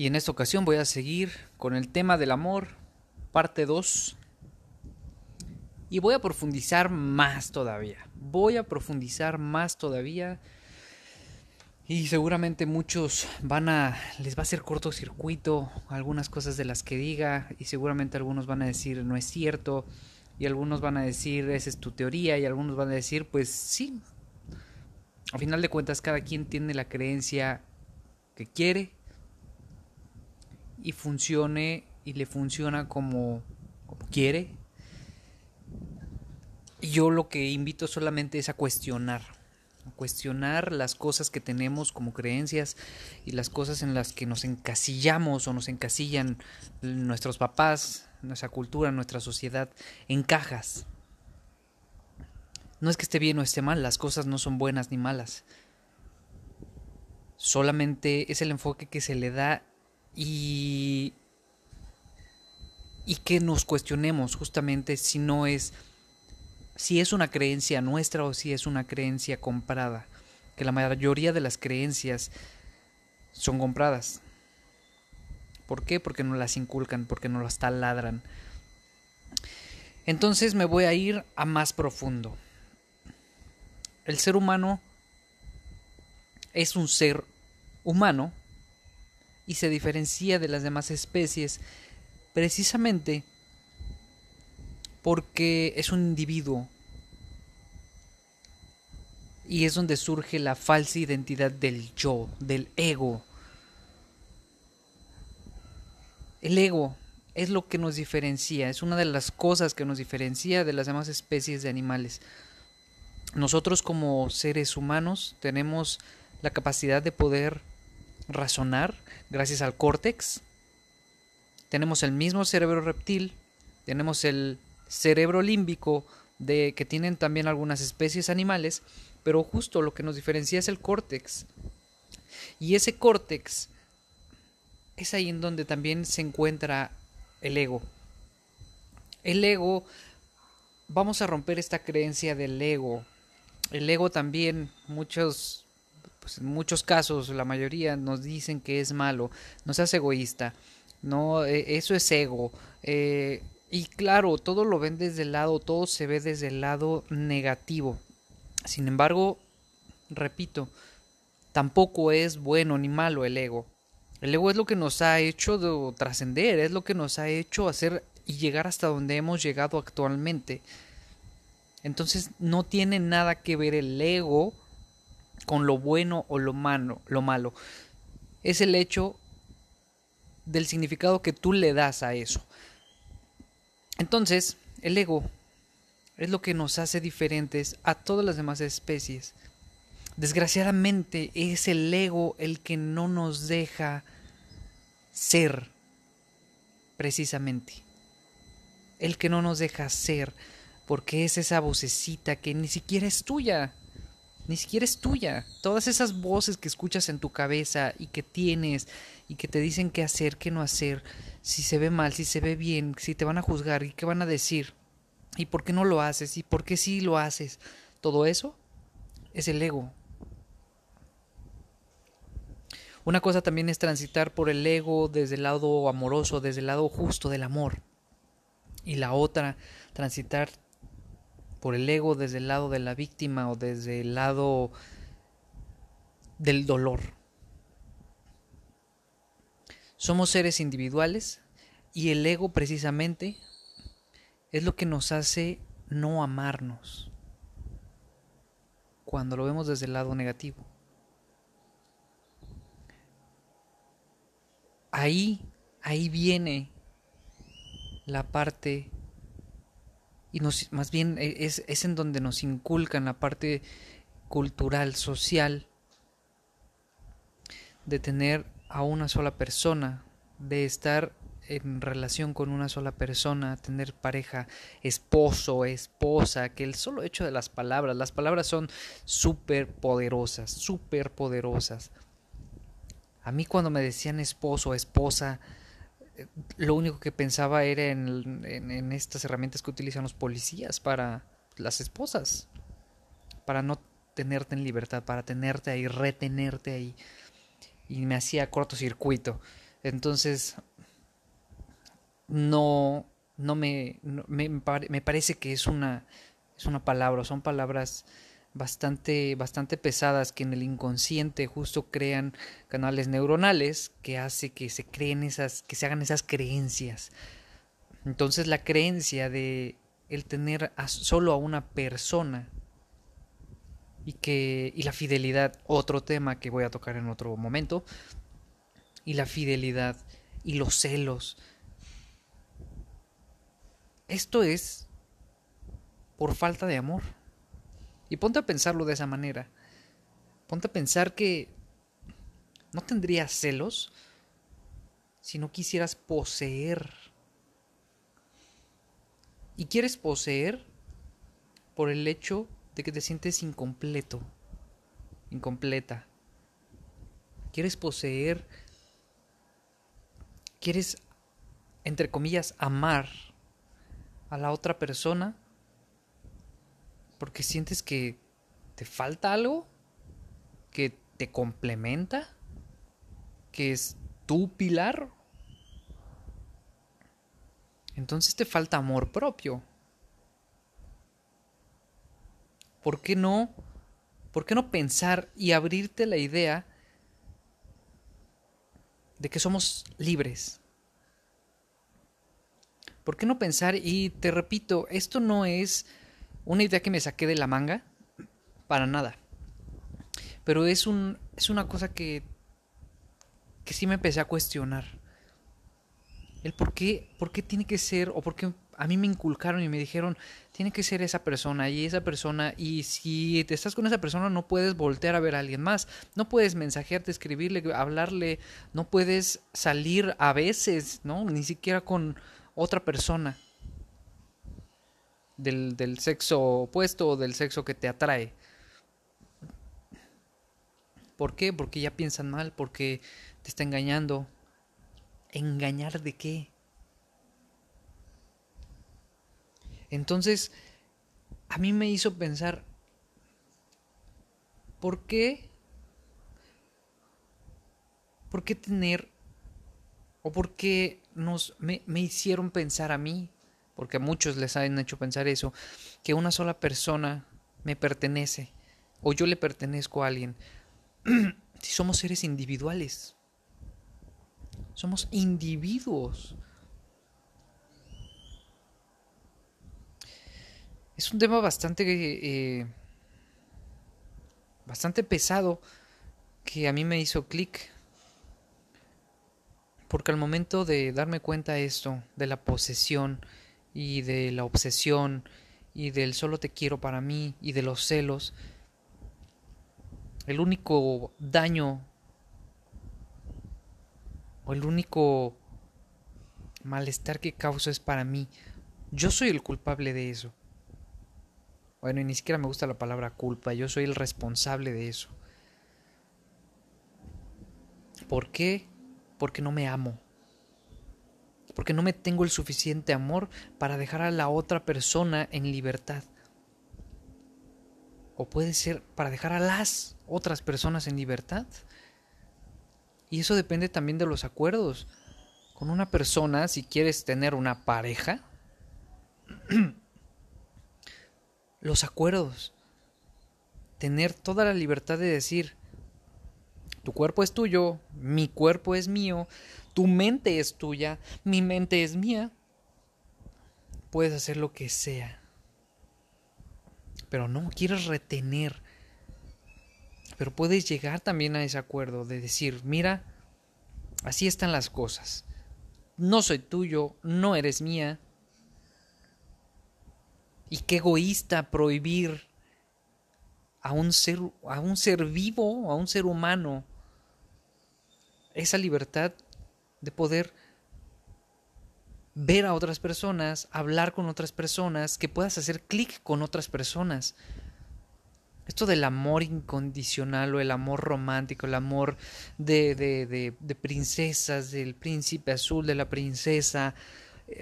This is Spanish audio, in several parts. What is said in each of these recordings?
Y en esta ocasión voy a seguir con el tema del amor, parte 2. Y voy a profundizar más todavía. Voy a profundizar más todavía. Y seguramente muchos van a. les va a hacer cortocircuito algunas cosas de las que diga. Y seguramente algunos van a decir no es cierto. Y algunos van a decir esa es tu teoría. Y algunos van a decir pues sí. A final de cuentas, cada quien tiene la creencia que quiere y funcione y le funciona como, quiere. Y yo lo que invito solamente es a cuestionar, a cuestionar las cosas que tenemos como creencias y las cosas en las que nos encasillamos o nos encasillan nuestros papás, nuestra cultura, nuestra sociedad en cajas. No es que esté bien o esté mal, las cosas no son buenas ni malas. Solamente es el enfoque que se le da y, y que nos cuestionemos justamente si no es, si es una creencia nuestra o si es una creencia comprada, que la mayoría de las creencias son compradas. ¿Por qué? Porque no las inculcan, porque no las taladran. Entonces me voy a ir a más profundo. El ser humano es un ser humano y se diferencia de las demás especies precisamente porque es un individuo y es donde surge la falsa identidad del yo, del ego. El ego es lo que nos diferencia, es una de las cosas que nos diferencia de las demás especies de animales. Nosotros como seres humanos tenemos la capacidad de poder razonar gracias al córtex. Tenemos el mismo cerebro reptil, tenemos el cerebro límbico de que tienen también algunas especies animales, pero justo lo que nos diferencia es el córtex. Y ese córtex es ahí en donde también se encuentra el ego. El ego, vamos a romper esta creencia del ego. El ego también, muchos pues en muchos casos, la mayoría nos dicen que es malo, no seas egoísta, no, e, eso es ego. Eh, y claro, todo lo ven desde el lado, todo se ve desde el lado negativo. Sin embargo, repito, tampoco es bueno ni malo el ego. El ego es lo que nos ha hecho trascender, es lo que nos ha hecho hacer y llegar hasta donde hemos llegado actualmente. Entonces no tiene nada que ver el ego con lo bueno o lo malo, lo malo. Es el hecho del significado que tú le das a eso. Entonces, el ego es lo que nos hace diferentes a todas las demás especies. Desgraciadamente es el ego el que no nos deja ser precisamente. El que no nos deja ser porque es esa vocecita que ni siquiera es tuya ni siquiera es tuya. Todas esas voces que escuchas en tu cabeza y que tienes y que te dicen qué hacer, qué no hacer, si se ve mal, si se ve bien, si te van a juzgar y qué van a decir, y por qué no lo haces y por qué sí lo haces. Todo eso es el ego. Una cosa también es transitar por el ego desde el lado amoroso, desde el lado justo del amor. Y la otra, transitar por el ego desde el lado de la víctima o desde el lado del dolor. Somos seres individuales y el ego precisamente es lo que nos hace no amarnos cuando lo vemos desde el lado negativo. Ahí, ahí viene la parte y más bien e, es, es en donde nos inculcan la parte cultural, social, de tener a una sola persona, de estar en relación con una sola persona, tener pareja, esposo, esposa, que el solo hecho de las palabras, las palabras son súper poderosas, súper poderosas. A mí cuando me decían esposo, esposa, lo único que pensaba era en, estas herramientas que utilizan los policías para las esposas, para no tenerte en libertad, para tenerte ahí, retenerte ahí. Y me hacía cortocircuito. Entonces, no, no me, me, me, parece que es una, es una palabra, son palabras bastante, bastante pesadas que en el inconsciente justo crean canales neuronales que hace que se creen esas, que se hagan esas creencias. Entonces la creencia de el tener solo a una persona y que y la fidelidad, otro tema que voy a tocar en otro momento, y la fidelidad y los celos. Esto es por falta de amor. Y ponte a pensarlo de esa manera. Ponte a pensar que no tendrías celos si no quisieras poseer. Y quieres poseer por el hecho de que te sientes incompleto, incompleta. Quieres poseer, quieres, entre comillas, amar a la otra persona porque sientes que te falta algo, que te complementa, que es tu pilar. Entonces te falta amor propio. ¿Por qué no? ¿Por qué no pensar y abrirte la idea de que somos libres? ¿Por qué no pensar? Y te repito, esto no es una idea que me saqué de la manga, para nada. Pero es, un, es una cosa que, que sí me empecé a cuestionar. El por qué, por qué tiene que ser, o por qué a mí me inculcaron y me dijeron, tiene que ser esa persona y esa persona, y si te estás con esa persona no puedes voltear a ver a alguien más, no puedes mensajearte, escribirle, hablarle, no puedes salir a veces, ¿no? Ni siquiera con otra persona del, sexo opuesto o del sexo que te atrae. ¿Por qué? Porque ya piensan mal, porque te está engañando. ¿Engañar de qué? Entonces, a mí me hizo pensar, ¿por qué? ¿Por qué tener o por qué nos, me, me hicieron pensar a mí porque a muchos les han hecho pensar eso, que una sola persona me pertenece o yo le pertenezco a alguien. si somos seres individuales, somos individuos. Es un tema bastante, eh, bastante pesado que a mí me hizo clic. Porque al momento de darme cuenta de esto, de la posesión, y de la obsesión y del solo te quiero para mí y de los celos, el único daño o el único malestar que causa es para mí. Yo soy el culpable de eso. Bueno, y ni siquiera me gusta la palabra culpa, yo soy el responsable de eso. ¿Por qué? Porque no me amo porque no me tengo el suficiente amor para dejar a la otra persona en libertad. O puede ser para dejar a las otras personas en libertad. Y eso depende también de los acuerdos. Con una persona, si quieres tener una pareja, los acuerdos. Tener toda la libertad de decir, tu cuerpo es tuyo, mi cuerpo es mío, tu mente es tuya, mi mente es mía. Puedes hacer lo que sea. Pero no quieres retener. Pero puedes llegar también a ese acuerdo de decir, mira, así están las cosas. No soy tuyo, no eres mía. Y qué egoísta prohibir a un ser, a un ser vivo, a un ser humano, esa libertad de poder ver a otras personas, hablar con otras personas, que puedas hacer clic con otras personas. Esto del amor incondicional o el amor romántico, el amor de, de, de, princesas, del príncipe azul, de la princesa,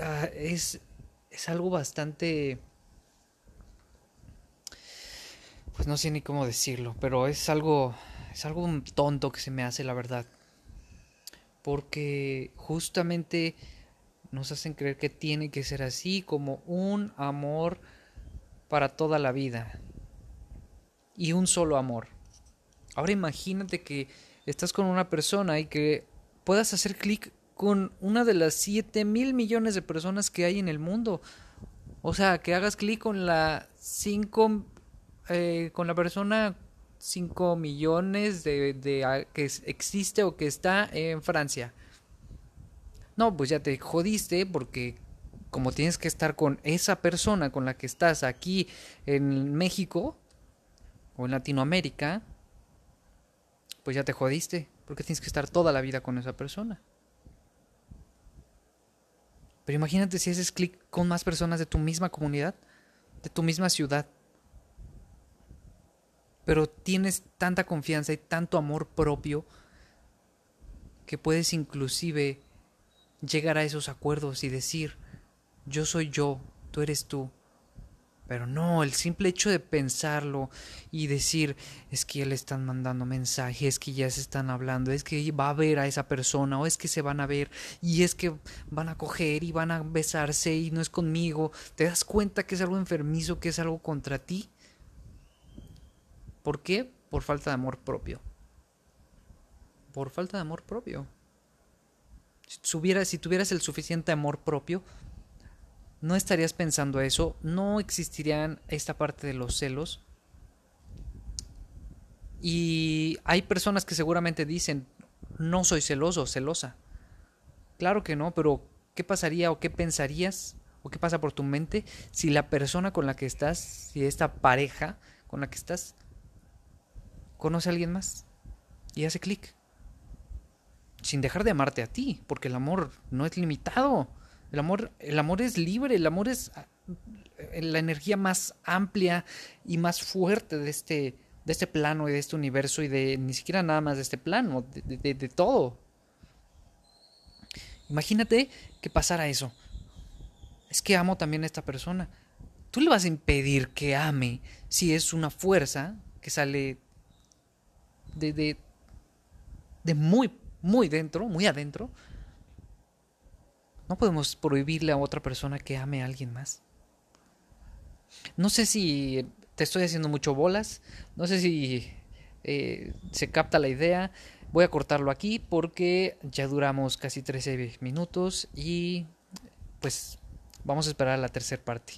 ah, es, es algo bastante... Pues no sé ni cómo decirlo, pero es algo, es algo tonto que se me hace, la verdad porque justamente nos hacen creer que tiene que ser así, como un amor para toda la vida y un solo amor. Ahora imagínate que estás con una persona y que puedas hacer clic con una de las 7 mil millones de personas que hay en el mundo. O sea, que hagas clic con la 5 eh, con la persona 5 millones de, de, que existe o que está en Francia. No, pues ya te jodiste porque como tienes que estar con esa persona con la que estás aquí en México o en Latinoamérica, pues ya te jodiste, porque tienes que estar toda la vida con esa persona. Pero imagínate si haces clic con más personas de tu misma comunidad, de tu misma ciudad. Pero tienes tanta confianza y tanto amor propio que puedes inclusive llegar a esos acuerdos y decir, yo soy yo, tú eres tú. Pero no, el simple hecho de pensarlo y decir, es que ya le están mandando mensajes, es que ya se están hablando, es que va a ver a esa persona, o es que se van a ver, y es que van a coger y van a besarse y no es conmigo, ¿te das cuenta que es algo enfermizo, que es algo contra ti? ¿Por qué? Por falta de amor propio. Por falta de amor propio. Si tuvieras, el suficiente amor propio, no estarías pensando eso, no existirían esta parte de los celos. Y hay personas que seguramente dicen, no soy celoso, celosa. Claro que no, pero ¿qué pasaría o qué pensarías o qué pasa por tu mente si la persona con la que estás, si esta pareja con la que estás, conoce a alguien más y hace clic? Sin dejar de amarte a ti, porque el amor no es limitado. El amor, el amor es libre, el amor es ah, la energía más amplia y más fuerte de este, de este plano y de este universo y de ni siquiera nada más de este plano, de, de todo. Imagínate que pasara eso. Es que amo también a esta persona. Tú le vas a impedir que ame si es una fuerza que sale de, de, de muy, muy dentro, muy adentro, no podemos prohibirle a otra persona que ame a alguien más. No sé si te estoy haciendo mucho bolas, no sé si eh, se capta la idea. Voy a cortarlo aquí porque ya duramos casi 13 minutos y pues vamos a esperar a la tercera parte.